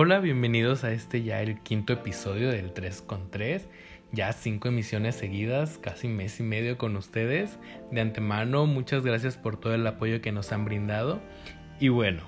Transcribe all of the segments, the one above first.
Hola, bienvenidos a este ya el quinto episodio del 3 con 3. Ya cinco emisiones seguidas, casi mes y medio con ustedes. De antemano, muchas gracias por todo el apoyo que nos han brindado. Y bueno,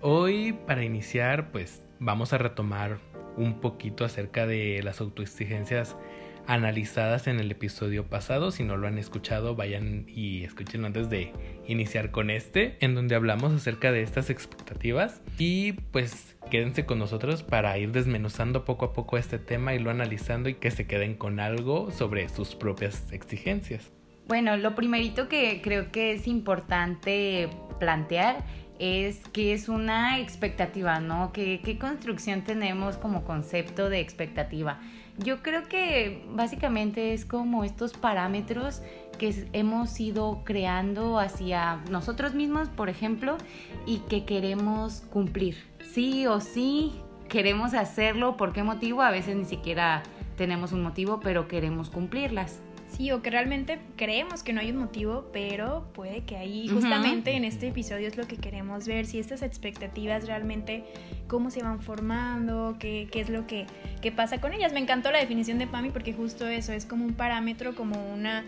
hoy para iniciar, pues vamos a retomar un poquito acerca de las autoexigencias analizadas en el episodio pasado. Si no lo han escuchado, vayan y escúchenlo antes de iniciar con este, en donde hablamos acerca de estas expectativas. Y pues quédense con nosotros para ir desmenuzando poco a poco este tema, y lo analizando y que se queden con algo sobre sus propias exigencias. Bueno, lo primerito que creo que es importante plantear es que es una expectativa, ¿no? ¿Qué, ¿Qué construcción tenemos como concepto de expectativa? Yo creo que básicamente es como estos parámetros que hemos ido creando hacia nosotros mismos, por ejemplo, y que queremos cumplir. Sí o sí, queremos hacerlo. ¿Por qué motivo? A veces ni siquiera tenemos un motivo, pero queremos cumplirlas. Sí, o que realmente creemos que no hay un motivo, pero puede que ahí, justamente en este episodio es lo que queremos ver, si estas expectativas realmente, cómo se van formando, qué, qué es lo que, qué pasa con ellas. Me encantó la definición de PAMI porque justo eso es como un parámetro, como una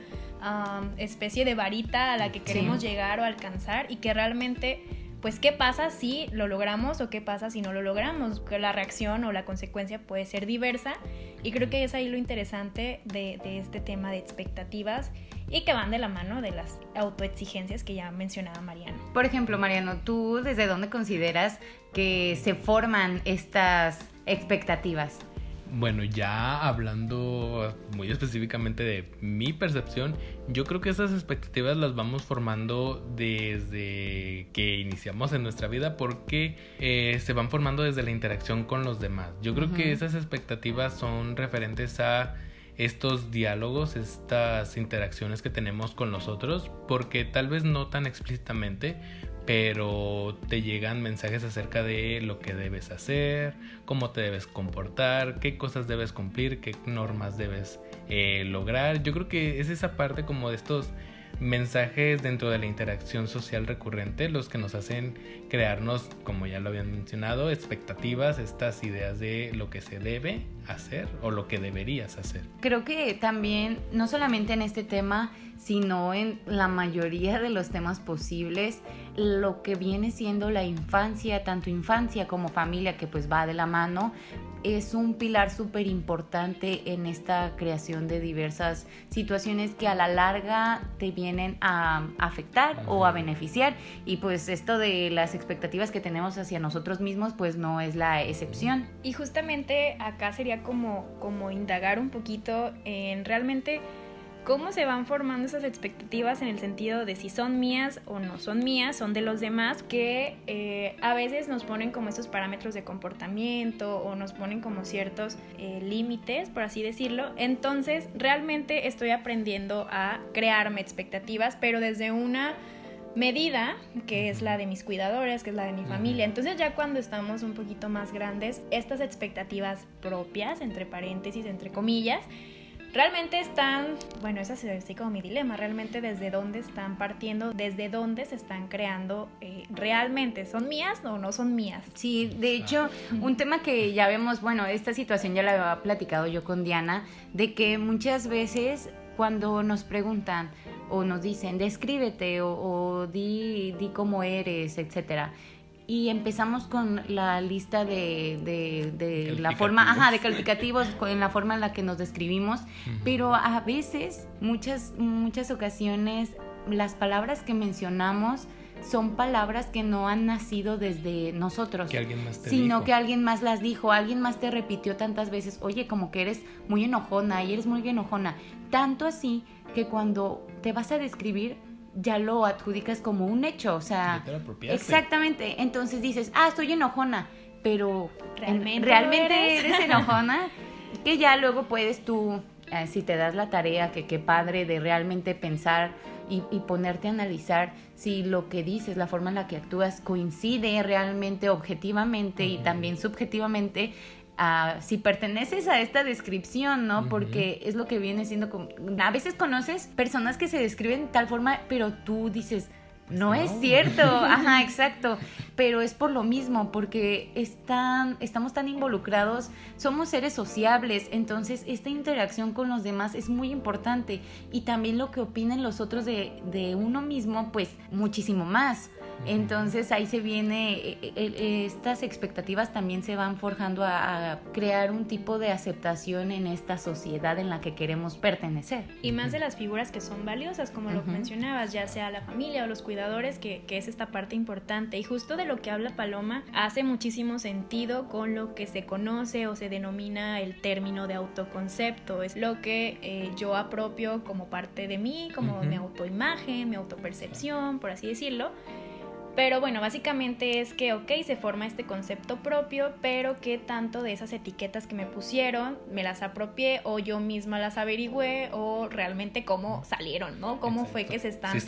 especie de varita a la que queremos llegar o alcanzar y que realmente pues qué pasa si lo logramos o qué pasa si no lo logramos, la reacción o la consecuencia puede ser diversa y creo que es ahí lo interesante de, este tema de expectativas y que van de la mano de las autoexigencias que ya mencionaba Mariano. Por ejemplo, Mariano, ¿tú desde dónde consideras que se forman estas expectativas? Bueno, ya hablando muy específicamente de mi percepción, yo creo que esas expectativas las vamos formando desde que iniciamos en nuestra vida porque eh, se van formando desde la interacción con los demás. Yo creo que esas expectativas son referentes a estos diálogos, estas interacciones que tenemos con los otros, porque tal vez no tan explícitamente, pero te llegan mensajes acerca de lo que debes hacer, cómo te debes comportar, qué cosas debes cumplir, qué normas debes eh, lograr. Yo creo que es esa parte como de estos mensajes dentro de la interacción social recurrente los que nos hacen crearnos, como ya lo habían mencionado, expectativas, estas ideas de lo que se debe hacer o lo que deberías hacer. Creo que también, no solamente en este tema, sino en la mayoría de los temas posibles, lo que viene siendo la infancia, tanto infancia como familia, que pues va de la mano, es un pilar súper importante en esta creación de diversas situaciones que a la larga te vienen a afectar o a beneficiar. Y pues esto de las expectativas que tenemos hacia nosotros mismos, pues no es la excepción. Y justamente acá sería como, como indagar un poquito en realmente cómo se van formando esas expectativas en el sentido de si son mías o no son mías, son de los demás, que eh, a veces nos ponen como esos parámetros de comportamiento o nos ponen como ciertos eh, límites, por así decirlo. Entonces, realmente estoy aprendiendo a crearme expectativas, pero desde una medida, que es la de mis cuidadores, que es la de mi familia. Entonces ya cuando estamos un poquito más grandes, estas expectativas propias, entre paréntesis, entre comillas, realmente están, bueno, ese es así como mi dilema, realmente desde dónde están partiendo, desde dónde se están creando eh, realmente, ¿son mías o no son mías? Sí, de hecho, un tema que ya vemos, bueno, esta situación ya la había platicado yo con Diana, de que muchas veces cuando nos preguntan o nos dicen, descríbete o, o di, di cómo eres, etcétera y empezamos con la lista de, de, la forma, ajá, de calificativos, en la forma en la que nos describimos, pero a veces, muchas, muchas ocasiones, las palabras que mencionamos son palabras que no han nacido desde nosotros, que alguien más te sino que alguien más las dijo, alguien más te repitió tantas veces, oye, como que eres muy enojona y eres muy enojona, tanto así que cuando te vas a describir, ya lo adjudicas como un hecho, o sea, exactamente, entonces dices, ah, estoy enojona, pero realmente, eres? enojona, que ya luego puedes tú, eh, si te das la tarea, que qué padre de realmente pensar y, y, ponerte a analizar si lo que dices, la forma en la que actúas coincide realmente objetivamente y también subjetivamente si perteneces a esta descripción, ¿no? Porque es lo que viene siendo como... A veces conoces personas que se describen de tal forma, pero tú dices, no, es cierto, ajá, exacto, pero es por lo mismo, porque están, estamos tan involucrados, somos seres sociables, entonces esta interacción con los demás es muy importante. Y también lo que opinen los otros de, de uno mismo, pues muchísimo más. Entonces ahí se viene, eh, eh, eh, estas expectativas también se van forjando a, crear un tipo de aceptación en esta sociedad en la que queremos pertenecer. Y más de las figuras que son valiosas, como lo mencionabas, ya sea la familia o los cuidadores, que, que, es esta parte importante. Y justo de lo que habla Paloma, hace muchísimo sentido con lo que se conoce o se denomina el término de autoconcepto. Es lo que yo apropio como parte de mí, como mi autoimagen, mi autopercepción, por así decirlo. Pero bueno, básicamente es que, ok, se forma este concepto propio, pero que tanto de esas etiquetas que me pusieron me las apropié o yo misma las averigüé o realmente cómo salieron, ¿no? Cómo fue que se están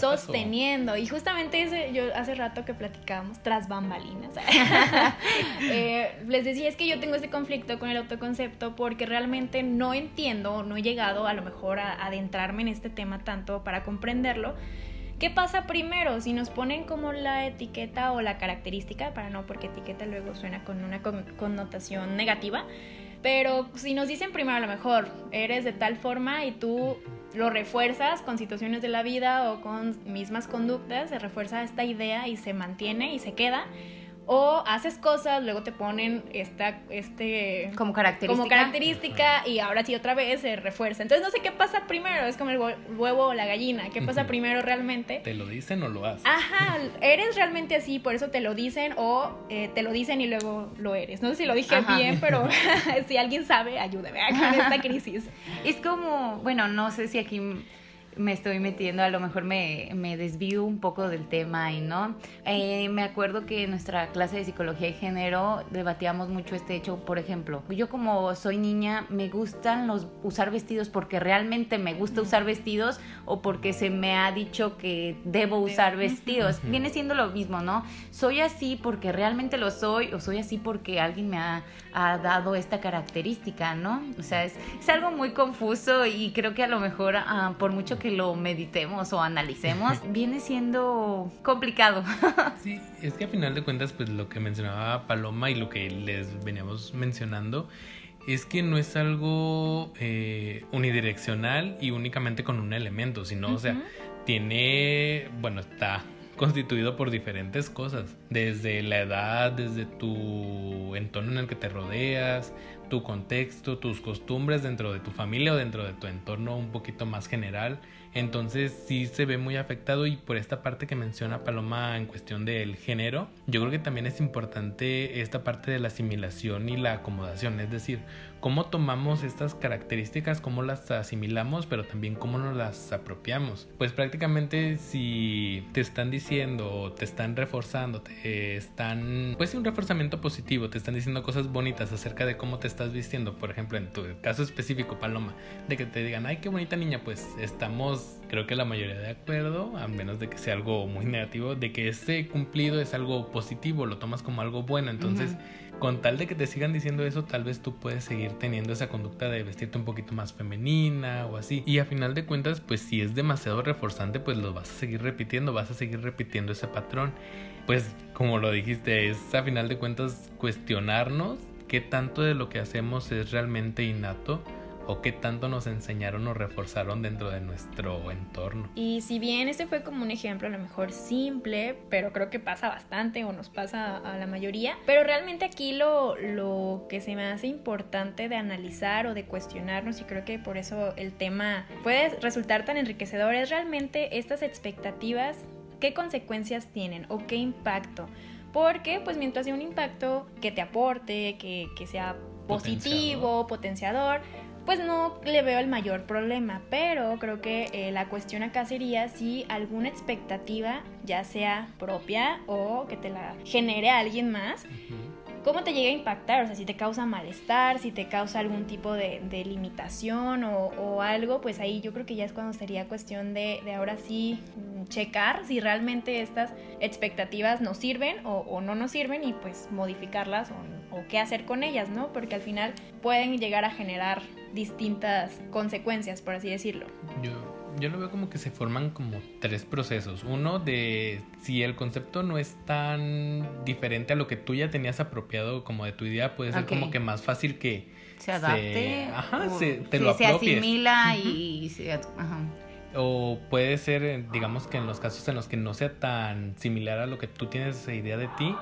sosteniendo. Y justamente ese, yo hace rato que platicábamos tras bambalinas, eh, les decía es que yo tengo este conflicto con el autoconcepto porque realmente no entiendo, no he llegado a lo mejor a adentrarme en este tema tanto para comprenderlo ¿Qué pasa primero? Si nos ponen como la etiqueta o la característica, para no, porque etiqueta luego suena con una connotación negativa, pero si nos dicen primero a lo mejor eres de tal forma y tú lo refuerzas con situaciones de la vida o con mismas conductas, se refuerza esta idea y se mantiene y se queda o haces cosas, luego te ponen esta, este... Como característica. Como característica y ahora sí otra vez se refuerza. Entonces no sé qué pasa primero, es como el huevo o la gallina, ¿qué pasa primero realmente? ¿Te lo dicen o lo haces? Ajá, eres realmente así, por eso te lo dicen o eh, te lo dicen y luego lo eres. No sé si lo dije bien, pero si alguien sabe, ayúdame con esta crisis. Es como, bueno, no sé si aquí me estoy metiendo, a lo mejor me, me desvío un poco del tema y no. Eh, me acuerdo que en nuestra clase de psicología y género debatíamos mucho este hecho, por ejemplo, yo como soy niña me gustan los usar vestidos porque realmente me gusta usar vestidos o porque se me ha dicho que debo usar vestidos. Viene siendo lo mismo, ¿no? Soy así porque realmente lo soy o soy así porque alguien me ha, ha dado esta característica, ¿no? O sea, es, es, algo muy confuso y creo que a lo mejor ah, por mucho que que lo meditemos o analicemos, viene siendo complicado. sí, es que a final de cuentas, pues lo que mencionaba Paloma y lo que les veníamos mencionando es que no es algo eh, unidireccional y únicamente con un elemento, sino, o sea, tiene, bueno, está constituido por diferentes cosas, desde la edad, desde tu entorno en el que te rodeas, tu contexto, tus costumbres dentro de tu familia o dentro de tu entorno un poquito más general. Entonces sí se ve muy afectado y por esta parte que menciona Paloma en cuestión del género, yo creo que también es importante esta parte de la asimilación y la acomodación, es decir, cómo tomamos estas características, cómo las asimilamos, pero también cómo nos las apropiamos. Pues prácticamente si te están diciendo te están reforzando, te están, pues un reforzamiento positivo, te están diciendo cosas bonitas acerca de cómo te estás vistiendo, por ejemplo, en tu caso específico, Paloma, de que te digan, ay, qué bonita niña, pues estamos, creo que la mayoría de acuerdo, a menos de que sea algo muy negativo, de que ese cumplido es algo positivo, lo tomas como algo bueno, entonces con tal de que te sigan diciendo eso, tal vez tú puedes seguir teniendo esa conducta de vestirte un poquito más femenina o así. Y a final de cuentas, pues si es demasiado reforzante, pues lo vas a seguir repitiendo, vas a seguir repitiendo ese patrón. Pues como lo dijiste, es a final de cuentas cuestionarnos qué tanto de lo que hacemos es realmente innato o qué tanto nos enseñaron o reforzaron dentro de nuestro entorno. Y si bien este fue como un ejemplo a lo mejor simple, pero creo que pasa bastante o nos pasa a la mayoría, pero realmente aquí lo, lo que se me hace importante de analizar o de cuestionarnos y creo que por eso el tema puede resultar tan enriquecedor es realmente estas expectativas, qué consecuencias tienen o qué impacto. Porque pues mientras sea un impacto que te aporte, que, que sea positivo, potenciador, pues no le veo el mayor problema, pero creo que eh, la cuestión acá sería si alguna expectativa, ya sea propia o que te la genere alguien más, cómo te llega a impactar, o sea, si te causa malestar, si te causa algún tipo de, limitación o, algo, pues ahí yo creo que ya es cuando sería cuestión de, ahora sí mm, checar si realmente estas expectativas nos sirven o, no nos sirven y pues modificarlas o, o qué hacer con ellas, ¿no? Porque al final pueden llegar a generar distintas consecuencias, por así decirlo. Yo lo veo como que se forman como tres procesos. Uno de si el concepto no es tan diferente a lo que tú ya tenías apropiado como de tu idea, puede ser como que más fácil que se adapte. ajá, se, te se asimila y se, ajá. O puede ser, digamos que en los casos en los que no sea tan similar a lo que tú tienes esa idea de ti,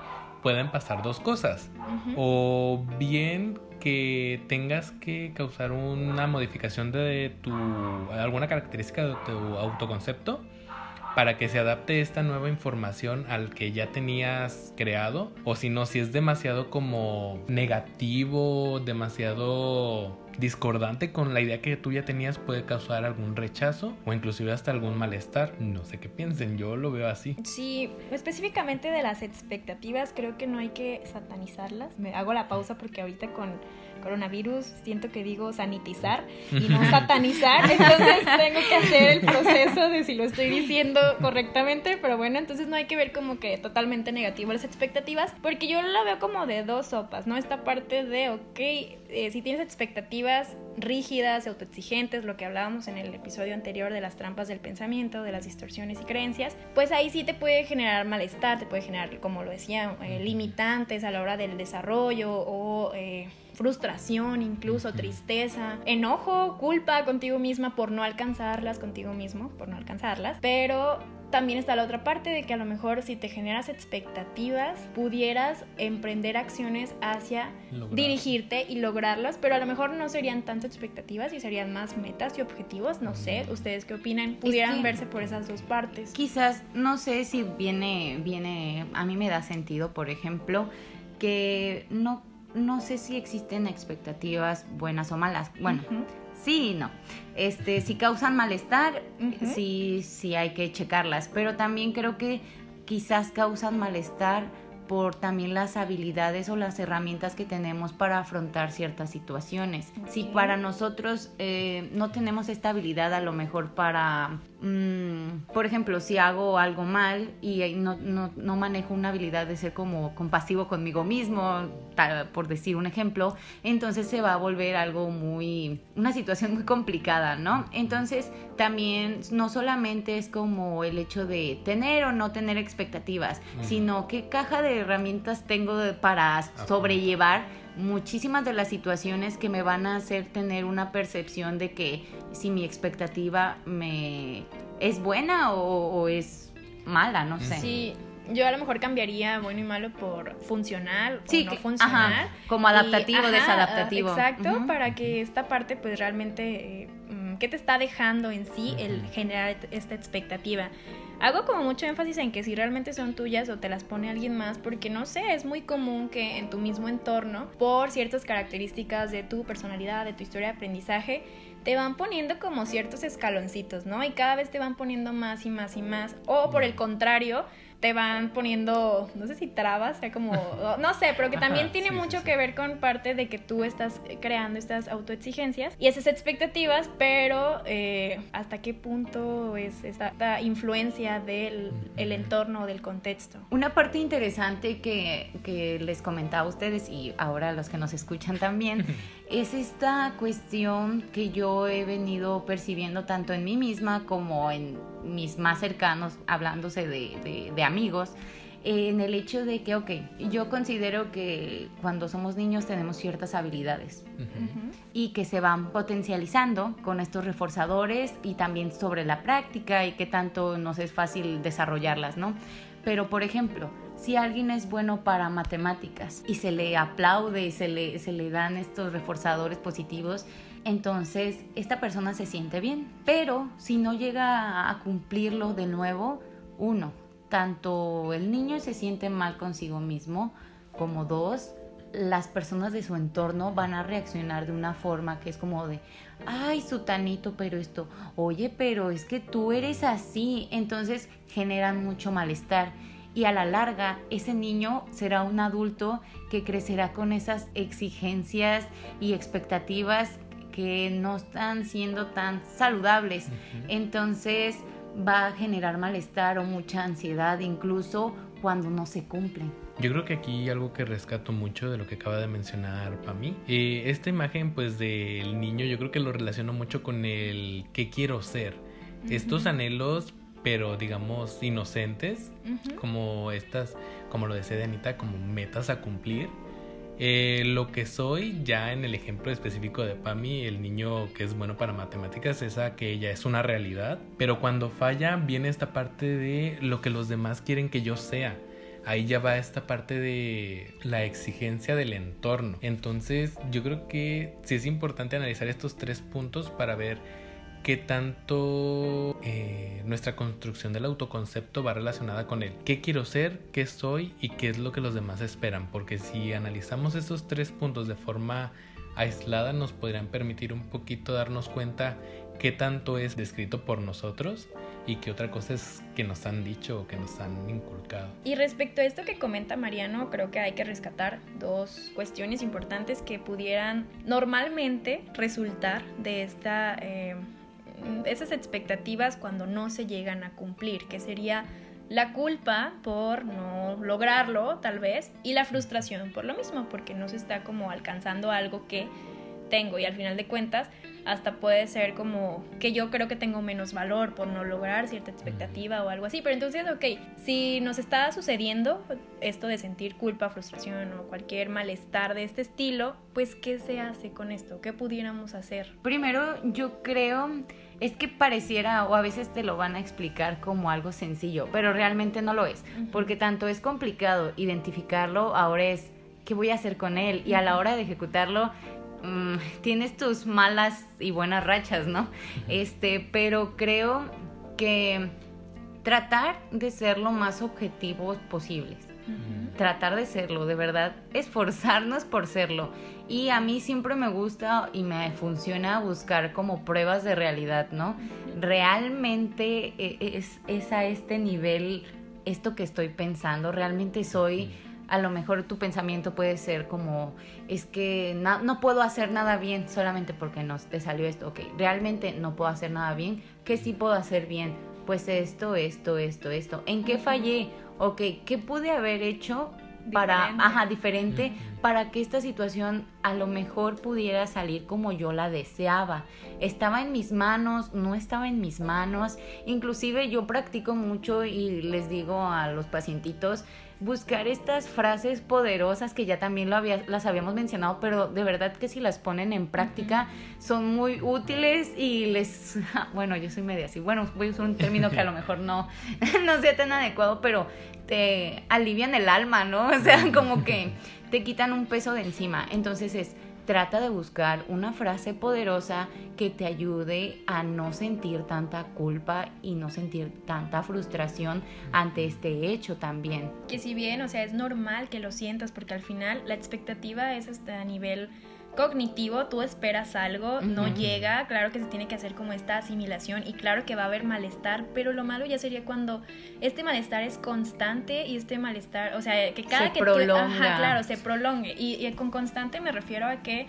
pueden pasar dos cosas. O bien que tengas que causar una modificación de tu alguna característica de tu autoconcepto para que se adapte esta nueva información al que ya tenías creado o si no si es demasiado como negativo demasiado discordante con la idea que tú ya tenías puede causar algún rechazo o inclusive hasta algún malestar. No sé qué piensen, yo lo veo así. Sí, específicamente de las expectativas creo que no hay que satanizarlas. Me hago la pausa porque ahorita con coronavirus siento que digo sanitizar y no satanizar, entonces tengo que hacer el proceso de si lo estoy diciendo correctamente, pero bueno, entonces no hay que ver como que totalmente negativo las expectativas, porque yo la veo como de dos sopas, ¿no? Esta parte de, ok, eh, si tienes expectativas rígidas, autoexigentes, lo que hablábamos en el episodio anterior de las trampas del pensamiento, de las distorsiones y creencias, pues ahí sí te puede generar malestar, te puede generar, como lo decía, eh, limitantes a la hora del desarrollo o... Eh, frustración, incluso tristeza, enojo, culpa contigo misma por no alcanzarlas, contigo mismo, por no alcanzarlas, pero también está la otra parte de que a lo mejor si te generas expectativas, pudieras emprender acciones hacia dirigirte y lograrlas, pero a lo mejor no serían tanto expectativas y serían más metas y objetivos, no sé, ustedes qué opinan, pudieran verse por esas dos partes. Quizás, no sé si viene, viene, a mí me da sentido, por ejemplo, que no, no sé si existen expectativas buenas o malas. Bueno, sí y no. Este, si causan malestar, sí, sí hay que checarlas, pero también creo que quizás causan malestar por también las habilidades o las herramientas que tenemos para afrontar ciertas situaciones. Si para nosotros eh, no tenemos esta habilidad a lo mejor para Mm, por ejemplo, si hago algo mal y no, no, no, manejo una habilidad de ser como compasivo conmigo mismo, por decir un ejemplo, entonces se va a volver algo muy, una situación muy complicada, ¿no? Entonces también no solamente es como el hecho de tener o no tener expectativas, sino qué caja de herramientas tengo para sobrellevar muchísimas de las situaciones que me van a hacer tener una percepción de que si mi expectativa me es buena o, es mala, no sé. Sí, yo a lo mejor cambiaría bueno y malo por funcional sí, o no funcional. como adaptativo, desadaptativo. Exacto, para que esta parte pues realmente, eh, mm, ¿qué te está dejando en sí el generar esta expectativa? Hago como mucho énfasis en que si realmente son tuyas o te las pone alguien más, porque no sé, es muy común que en tu mismo entorno, por ciertas características de tu personalidad, de tu historia de aprendizaje, te van poniendo como ciertos escaloncitos, ¿no? Y cada vez te van poniendo más y más y más. O por el contrario, te van poniendo, no sé si trabas, o sea, como, no sé, pero que también tiene mucho que ver con parte de que tú estás creando estas autoexigencias y esas expectativas, pero eh, hasta qué punto es esta, influencia del el entorno, del contexto. Una parte interesante que, que les comentaba a ustedes y ahora a los que nos escuchan también, es esta cuestión que yo he venido percibiendo tanto en mí misma como en mis más cercanos, hablándose de, de, amigos, en el hecho de que, ok, yo considero que cuando somos niños tenemos ciertas habilidades y que se van potencializando con estos reforzadores y también sobre la práctica y que tanto nos es fácil desarrollarlas, ¿no? Pero, por ejemplo, si alguien es bueno para matemáticas y se le aplaude y se le, se le dan estos reforzadores positivos, entonces esta persona se siente bien. Pero si no llega a cumplirlo de nuevo, uno, tanto el niño se siente mal consigo mismo, como dos, las personas de su entorno van a reaccionar de una forma que es como de, ay, sutanito, pero esto, oye, pero es que tú eres así, entonces generan mucho malestar y a la larga ese niño será un adulto que crecerá con esas exigencias y expectativas que no están siendo tan saludables. Entonces va a generar malestar o mucha ansiedad incluso cuando no se cumplen. Yo creo que aquí algo que rescato mucho de lo que acaba de mencionar para mí, eh, esta imagen pues del niño yo creo que lo relaciono mucho con el qué quiero ser estos anhelos, pero digamos inocentes, Ujú. como estas, como lo decía Anita, como metas a cumplir. Eh, lo que soy, ya en el ejemplo específico de Pami, el niño que es bueno para matemáticas, esa que ya es una realidad. Pero cuando falla, viene esta parte de lo que los demás quieren que yo sea. Ahí ya va esta parte de la exigencia del entorno. Entonces, yo creo que sí es importante analizar estos tres puntos para ver qué tanto eh, nuestra construcción del autoconcepto va relacionada con el qué quiero ser, qué soy y qué es lo que los demás esperan. Porque si analizamos esos tres puntos de forma aislada nos podrían permitir un poquito darnos cuenta qué tanto es descrito por nosotros y qué otra cosa es que nos han dicho o que nos han inculcado. Y respecto a esto que comenta Mariano, creo que hay que rescatar dos cuestiones importantes que pudieran normalmente resultar de esta, eh, esas expectativas cuando no se llegan a cumplir, que sería la culpa por no lograrlo, tal vez, y la frustración por lo mismo, porque no se está como alcanzando algo que tengo y al final de cuentas hasta puede ser como que yo creo que tengo menos valor por no lograr cierta expectativa o algo así. Pero entonces, ok, si nos está sucediendo esto de sentir culpa, frustración o cualquier malestar de este estilo, pues ¿qué se hace con esto? ¿Qué pudiéramos hacer? Primero, yo creo, es que pareciera, o a veces te lo van a explicar como algo sencillo, pero realmente no lo es, porque tanto es complicado identificarlo, ahora es, ¿qué voy a hacer con él? Y a la hora de ejecutarlo, mm, tienes tus malas y buenas rachas, ¿no? Este, pero creo que tratar de ser lo más objetivos posibles tratar de serlo, de verdad, esforzarnos por serlo. Y a mí siempre me gusta y me funciona buscar como pruebas de realidad, ¿no? Realmente e- es, es a este nivel esto que estoy pensando, realmente soy, a lo mejor tu pensamiento puede ser como, es que na- no puedo hacer nada bien solamente porque no te salió esto, ok, realmente no puedo hacer nada bien, ¿qué sí puedo hacer bien? Pues esto, esto, esto, esto. ¿En qué fallé? Ok, ¿qué pude haber hecho para, Diferente. ajá, diferente, para que esta situación a lo mejor pudiera salir como yo la deseaba. Estaba en mis manos, no estaba en mis manos. Inclusive yo practico mucho y les digo a los pacientitos buscar estas frases poderosas que ya también lo había, las habíamos mencionado, pero de verdad que si las ponen en práctica son muy útiles y les, bueno, yo soy media así, bueno, voy a usar un término que a lo mejor no, no sea tan adecuado, pero te alivian el alma, ¿no? O sea, como que te quitan un peso de encima. Entonces es, trata de buscar una frase poderosa que te ayude a no sentir tanta culpa y no sentir tanta frustración ante este hecho también. Que si bien, o sea, es normal que lo sientas porque al final la expectativa es hasta a nivel cognitivo, tú esperas algo, no llega, claro que se tiene que hacer como esta asimilación y claro que va a haber malestar, pero lo malo ya sería cuando este malestar es constante y este malestar, o sea, que cada Se que tú- prolonga. ajá, claro, se prolongue y, y con constante me refiero a que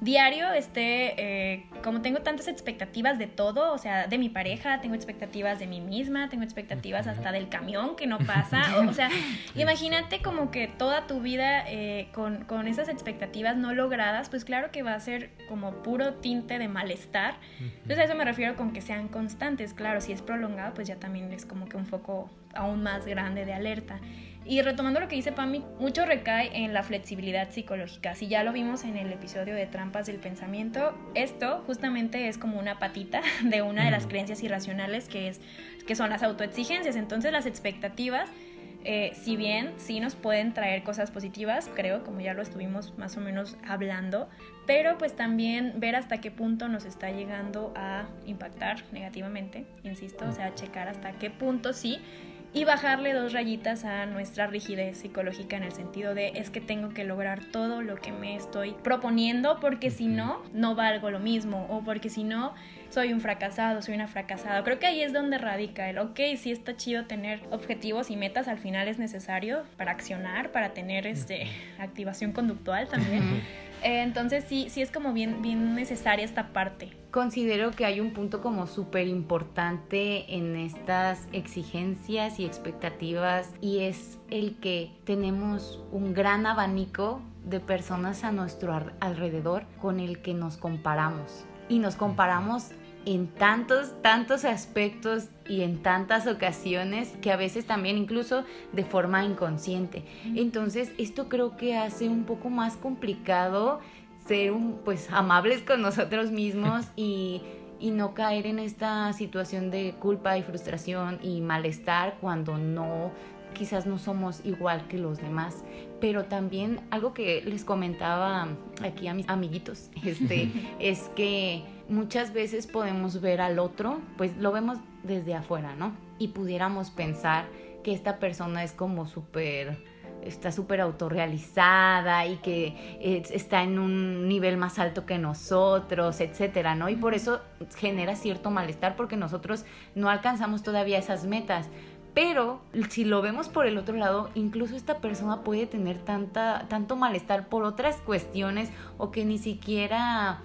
diario esté, eh, como tengo tantas expectativas de todo, o sea, de mi pareja, tengo expectativas de mí misma, tengo expectativas hasta del camión que no pasa, o, o sea, imagínate como que toda tu vida eh, con, con esas expectativas no logradas, pues claro que va a ser como puro tinte de malestar. Entonces a eso me refiero con que sean constantes, claro, si es prolongado, pues ya también es como que un foco aún más grande de alerta. Y retomando lo que dice Pami, mucho recae en la flexibilidad psicológica. Si ya lo vimos en el episodio de Trampas del Pensamiento, esto justamente es como una patita de una de las creencias irracionales que, es, que son las autoexigencias. Entonces las expectativas, eh, si bien sí nos pueden traer cosas positivas, creo, como ya lo estuvimos más o menos hablando, pero pues también ver hasta qué punto nos está llegando a impactar negativamente, insisto, o sea, checar hasta qué punto sí y bajarle dos rayitas a nuestra rigidez psicológica en el sentido de es que tengo que lograr todo lo que me estoy proponiendo porque si no, no valgo lo mismo o porque si no, soy un fracasado, soy una fracasada. Creo que ahí es donde radica el, ok, sí está chido tener objetivos y metas, al final es necesario para accionar, para tener este, activación conductual también. Eh, entonces sí, sí es como bien, bien necesaria esta parte. Considero que hay un punto como súper importante en estas exigencias y expectativas y es el que tenemos un gran abanico de personas a nuestro alrededor con el que nos comparamos. Y nos comparamos en tantos, tantos aspectos y en tantas ocasiones que a veces también incluso de forma inconsciente. Entonces, esto creo que hace un poco más complicado ser un, pues amables con nosotros mismos y, y no caer en esta situación de culpa y frustración y malestar cuando no quizás no somos igual que los demás, pero también algo que les comentaba aquí a mis amiguitos, este, es que muchas veces podemos ver al otro, pues lo vemos desde afuera, ¿no? Y pudiéramos pensar que esta persona es como súper está súper autorrealizada y que está en un nivel más alto que nosotros, etcétera, ¿no? Y por eso genera cierto malestar porque nosotros no alcanzamos todavía esas metas. Pero si lo vemos por el otro lado, incluso esta persona puede tener tanta, tanto malestar por otras cuestiones o que ni siquiera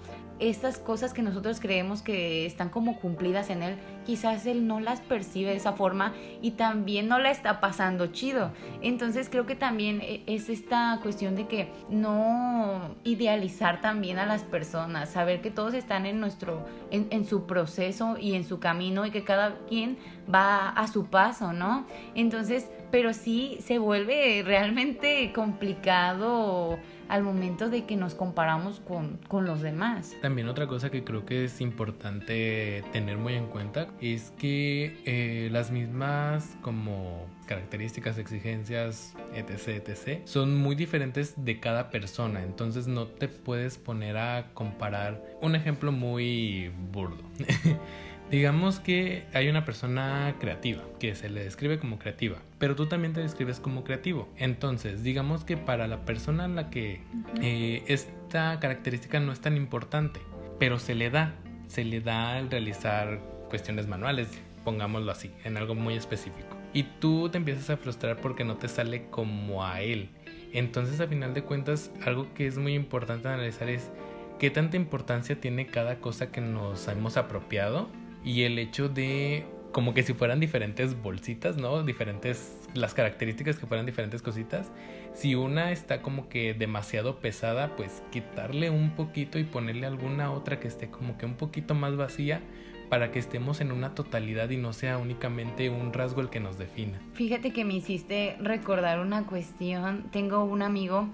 estas cosas que nosotros creemos que están como cumplidas en él, quizás él no las percibe de esa forma y también no la está pasando chido. Entonces creo que también e, es esta cuestión de que no idealizar también a las personas, saber que todos están en nuestro, en, en su proceso y en su camino y que cada quien va a su paso, ¿no? Entonces, pero sí se vuelve realmente complicado al momento de que nos comparamos con, con, los demás. También otra cosa que creo que es importante tener muy en cuenta es que eh, las mismas como características, exigencias, etc, etc, son muy diferentes de cada persona, entonces no te puedes poner a comparar un ejemplo muy burdo. Digamos que hay una persona creativa, que se le describe como creativa, pero tú también te describes como creativo. Entonces, digamos que para la persona en la que eh, esta característica no es tan importante, pero se le da, se le da el realizar cuestiones manuales, pongámoslo así, en algo muy específico. Y tú te empiezas a frustrar porque no te sale como a él. Entonces, a final de cuentas, algo que es muy importante analizar es qué tanta importancia tiene cada cosa que nos hemos apropiado y el hecho de como que si fueran diferentes bolsitas, ¿no? Diferentes, las características que fueran diferentes cositas. Si una está como que demasiado pesada, pues quitarle un poquito y ponerle alguna otra que esté como que un poquito más vacía para que estemos en una totalidad y no sea únicamente un rasgo el que nos defina. Fíjate que me hiciste recordar una cuestión. Tengo un amigo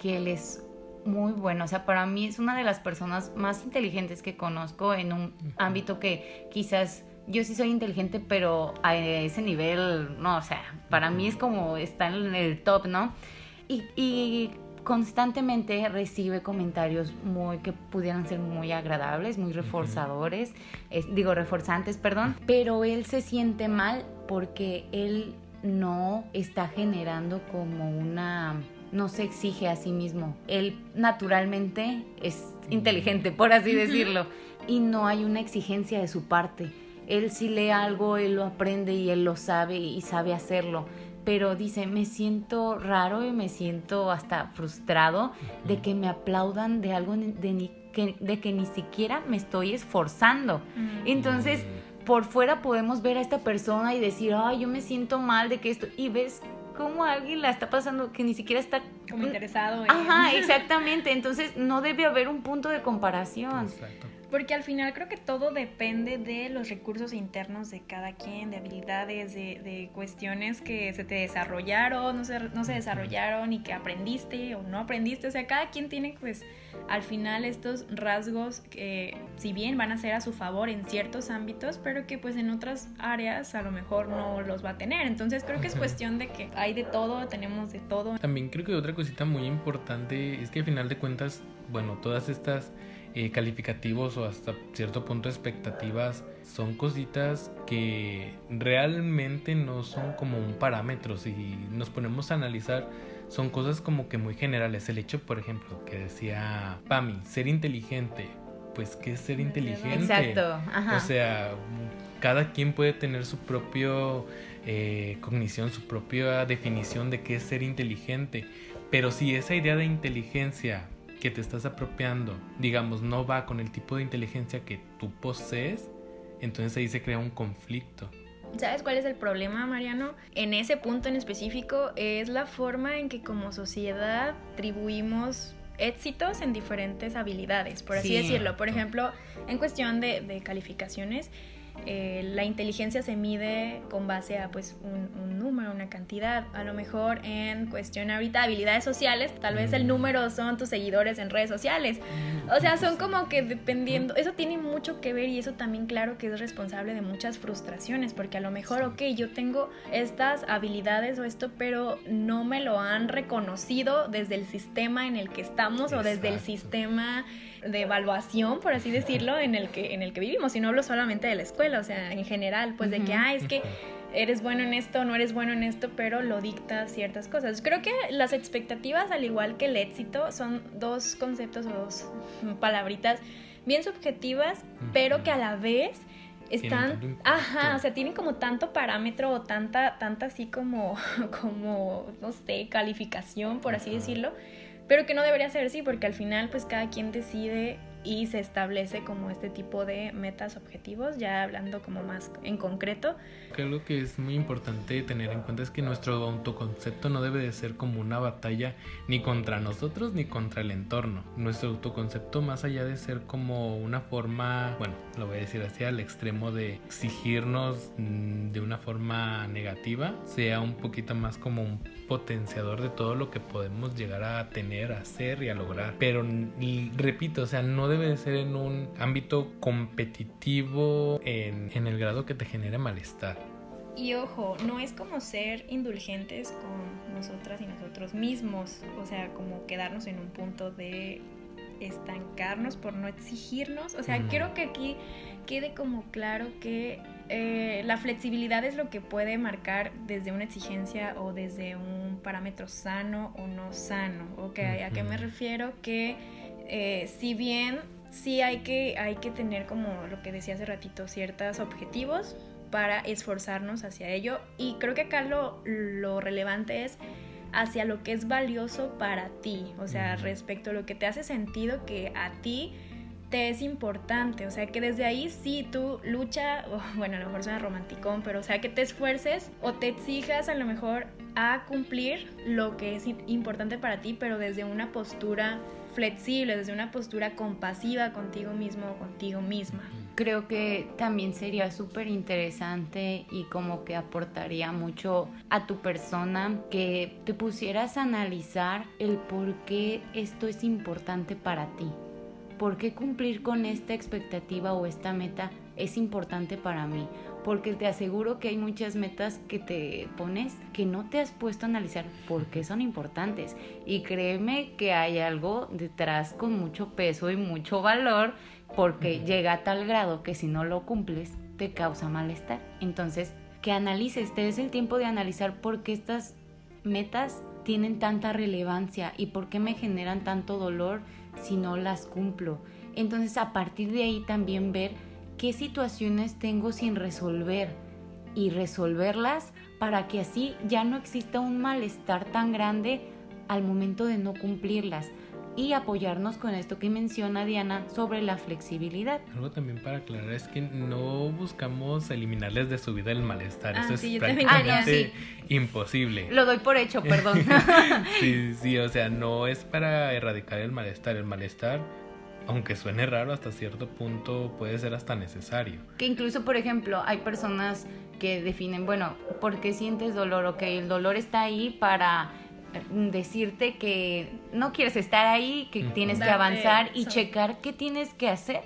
que él es muy bueno. O sea, para mí es una de las personas más inteligentes que conozco en un ámbito que quizás yo sí soy inteligente, pero a ese nivel, no, o sea, para mí es como estar en el top, ¿no? Y, constantemente recibe comentarios muy que pudieran ser muy agradables, muy reforzadores, digo reforzantes, perdón, pero él se siente mal porque él no está generando como una no se exige a sí mismo. Él naturalmente es inteligente, por así decirlo, y no hay una exigencia de su parte. Él si lee algo, él lo aprende y él lo sabe y sabe hacerlo. Pero dice, me siento raro y me siento hasta frustrado de que me aplaudan de algo de, que, de que ni siquiera me estoy esforzando. Entonces, por fuera podemos ver a esta persona y decir, ay, yo me siento mal de que esto, y ves cómo alguien la está pasando que ni siquiera está como interesado en... Ajá, exactamente. Entonces no debe haber un punto de comparación. Exacto. Porque al final creo que todo depende de los recursos internos de cada quien, de habilidades, de, cuestiones que se te desarrollaron, no se, no se desarrollaron y que aprendiste o no aprendiste. O sea, cada quien tiene pues al final estos rasgos que si bien van a ser a su favor en ciertos ámbitos, pero que pues en otras áreas a lo mejor no los va a tener. Entonces creo que es cuestión de que hay de todo, tenemos de todo. También creo que otra cosita muy importante es que al final de cuentas, bueno, todas estas eh, calificativos o hasta cierto punto expectativas son cositas que realmente no son como un parámetro. Si nos ponemos a analizar, son cosas como que muy generales. El hecho, por ejemplo, que decía Pami, ser inteligente. Pues, ¿qué es ser inteligente? Exacto. O sea, cada quien puede tener su propio eh, cognición, su propia definición de qué es ser inteligente. Pero si esa idea de inteligencia que te estás apropiando, digamos, no va con el tipo de inteligencia que tú posees, entonces ahí se crea un conflicto. ¿Sabes cuál es el problema, Mariano? En ese punto en específico es la forma en que como sociedad atribuimos éxitos en diferentes habilidades, por así decirlo. Por ejemplo, en cuestión de, de calificaciones, eh, la inteligencia se mide con base a pues un, número, una cantidad. A lo mejor en cuestión ahorita habilidades sociales, tal vez el mm. número son tus seguidores en redes sociales. Mm, o sea, son como que dependiendo, eso tiene mucho que ver y eso también claro que es responsable de muchas frustraciones, porque a lo mejor, ok, yo tengo estas habilidades o esto, pero no me lo han reconocido desde el sistema en el que estamos o desde el sistema de evaluación, por así decirlo, en el que, en el que vivimos. Y no hablo solamente de la escuela, o sea, en general, pues de que, ah, es que eres bueno en esto, no eres bueno en esto, pero lo dicta ciertas cosas. Creo que las expectativas, al igual que el éxito, son dos conceptos o dos palabritas bien subjetivas, pero que a la vez están, ajá, o sea, tienen como tanto parámetro o tanta, tanta así como, como, no sé, calificación, por así decirlo, pero que no debería ser así porque al final pues cada quien decide y se establece como este tipo de metas objetivos, ya hablando como más en concreto. Creo que es muy importante tener en cuenta es que nuestro autoconcepto no debe de ser como una batalla ni contra nosotros ni contra el entorno. Nuestro autoconcepto más allá de ser como una forma, bueno, lo voy a decir así, al extremo de exigirnos mm, de una forma negativa, sea un poquito más como un potenciador de todo lo que podemos llegar a tener, a hacer y a lograr. Pero repito, o sea, no debe de ser en un ámbito competitivo en, en el grado que te genere malestar. Y ojo, no es como ser indulgentes con nosotras y nosotros mismos, o sea, como quedarnos en un punto de estancarnos por no exigirnos. O sea, quiero que aquí quede como claro que eh, la flexibilidad es lo que puede marcar desde una exigencia o desde un parámetro sano o no sano. ¿ok? ¿A qué me refiero? Que eh, si bien sí hay que, hay que tener como lo que decía hace ratito, ciertos objetivos para esforzarnos hacia ello. Y creo que acá lo, lo relevante es hacia lo que es valioso para ti, o sea, respecto a lo que te hace sentido que a ti te es importante, o sea, que desde ahí sí tú lucha, bueno, a lo mejor suena romanticón, pero o sea, que te esfuerces o te exijas a lo mejor a cumplir lo que es importante para ti, pero desde una postura flexible, desde una postura compasiva contigo mismo o contigo misma. Creo que también sería súper interesante y como que aportaría mucho a tu persona que te pusieras a analizar el por qué esto es importante para ti. ¿Por qué cumplir con esta expectativa o esta meta es importante para mí? porque te aseguro que hay muchas metas que te pones que no te has puesto a analizar por qué son importantes. Y créeme que hay algo detrás con mucho peso y mucho valor porque llega a tal grado que si no lo cumples te causa malestar. Entonces, que analices, te des el tiempo de analizar por qué estas metas tienen tanta relevancia y por qué me generan tanto dolor si no las cumplo. Entonces, a partir de ahí también ver qué situaciones tengo sin resolver y resolverlas para que así ya no exista un malestar tan grande al momento de no cumplirlas y apoyarnos con esto que menciona Diana sobre la flexibilidad. Algo también para aclarar es que no buscamos eliminarles de su vida el malestar, ah, eso es prácticamente ah, imposible. Lo doy por hecho, perdón. sí, sí, o sea, no es para erradicar el malestar, el malestar aunque suene raro, hasta cierto punto puede ser hasta necesario. Que incluso, por ejemplo, hay personas que definen, bueno, ¿por qué sientes dolor? Ok, el dolor está ahí para decirte que no quieres estar ahí, que tienes que avanzar y checar qué tienes que hacer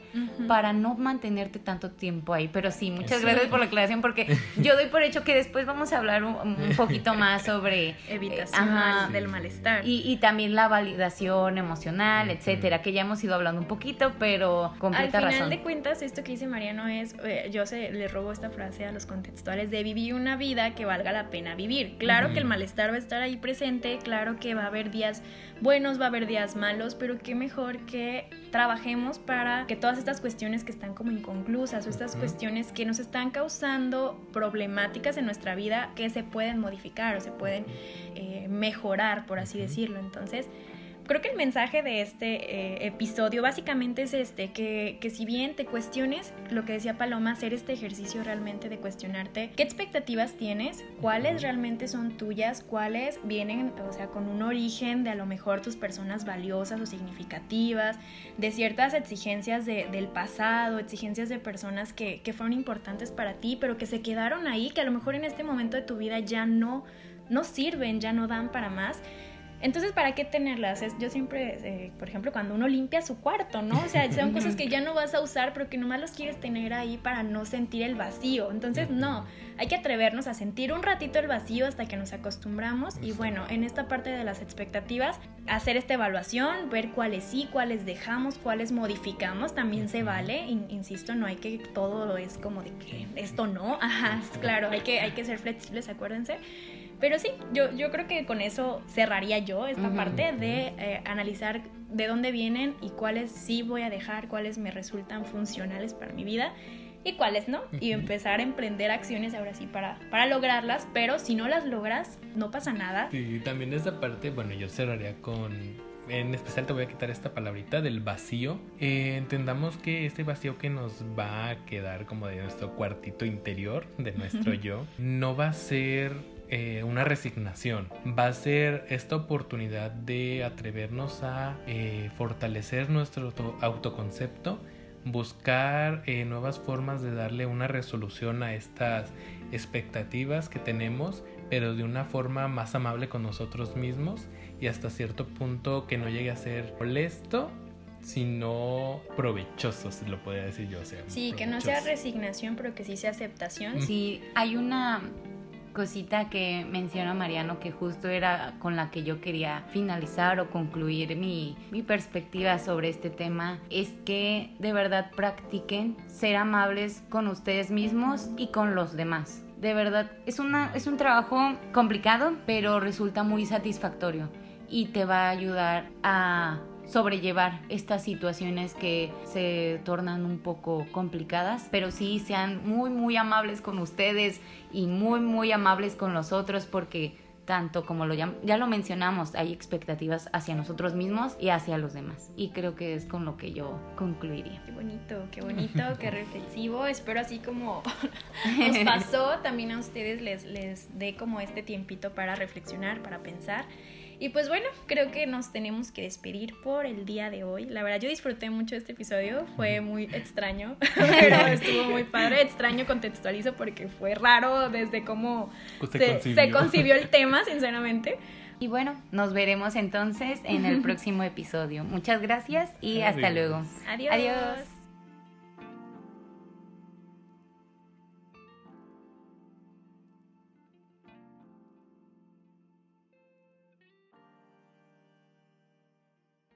para no mantenerte tanto tiempo ahí. Pero sí, muchas gracias por la aclaración porque yo doy por hecho que después vamos a hablar un, poquito más sobre evitación del malestar. y, también la validación emocional, etcétera, que ya hemos ido hablando un poquito, pero completa razón. Al final de cuentas, esto que dice Mariano es, eh, yo se, le robo esta frase a los contextuales de vivir una vida que valga la pena vivir. Claro que el malestar va a estar ahí presente, claro que va a haber días buenos, va a haber días malos, pero qué mejor que trabajemos para que todas estas cuestiones que están como inconclusas o estas cuestiones que nos están causando problemáticas en nuestra vida que se pueden modificar o se pueden eh, mejorar, por así decirlo. Entonces, creo que el mensaje de este eh, episodio básicamente es este, que, que, si bien te cuestiones, lo que decía Paloma, hacer este ejercicio realmente de cuestionarte qué expectativas tienes, cuáles realmente son tuyas, cuáles vienen, o sea, con un origen de a lo mejor tus personas valiosas o significativas, de ciertas exigencias de, del pasado, exigencias de personas que, que fueron importantes para ti, pero que se quedaron ahí, que a lo mejor en este momento de tu vida ya no, no sirven, ya no dan para más. Entonces, ¿para qué tenerlas? yo siempre, eh, por ejemplo, cuando uno limpia su cuarto, ¿no? O sea, son cosas que ya no vas a usar, pero que nomás las quieres tener ahí para no sentir el vacío. Entonces, no, hay que atrevernos a sentir un ratito el vacío hasta que nos acostumbramos. Y bueno, en esta parte de las expectativas, hacer esta evaluación, ver cuáles sí, cuáles dejamos, cuáles modificamos, también se vale. insisto, no hay que todo es como de que esto no. Ajá, claro, hay que, hay que ser flexibles, acuérdense. Pero sí, yo, yo creo que con eso cerraría yo esta parte de eh, analizar de dónde vienen y cuáles sí voy a dejar, cuáles me resultan funcionales para mi vida y cuáles no. Y empezar a emprender acciones ahora sí para, para lograrlas, pero si no las logras, no pasa nada. Sí, también esa parte, bueno, yo cerraría con en especial te voy a quitar esta palabrita del vacío. Eh, entendamos que este vacío que nos va a quedar como de nuestro cuartito interior, de nuestro yo, no va a ser eh, una resignación. Va a ser esta oportunidad de atrevernos a eh, fortalecer nuestro autoconcepto, buscar eh, nuevas formas de darle una resolución a estas expectativas que tenemos, pero de una forma más amable con nosotros mismos y hasta cierto punto que no llegue a ser molesto sino provechoso, si lo podría decir yo. sea, sí, que no sea resignación, pero que sí sea aceptación. Sí, hay una cosita que menciona Mariano que justo era con la que yo quería finalizar o concluir mi, mi, perspectiva sobre este tema es que de verdad practiquen ser amables con ustedes mismos y con los demás. De verdad, es, una, es un trabajo complicado, pero resulta muy satisfactorio y te va a ayudar a sobrellevar estas situaciones que se tornan un poco complicadas, pero sí sean muy, muy amables con ustedes y muy, muy amables con los otros porque tanto como lo ya, ya, lo mencionamos, hay expectativas hacia nosotros mismos y hacia los demás. Y creo que es con lo que yo concluiría. Qué bonito, qué bonito, qué reflexivo. Espero así como nos pasó, también a ustedes les, les dé como este tiempito para reflexionar, para pensar. Y pues bueno, creo que nos tenemos que despedir por el día de hoy. La verdad, yo disfruté mucho este episodio, fue muy extraño, pero estuvo muy padre. Extraño contextualizo porque fue raro desde cómo se concibió. el tema, sinceramente. Y bueno, nos veremos entonces en el próximo episodio. Muchas gracias y hasta luego. Adiós. Adiós.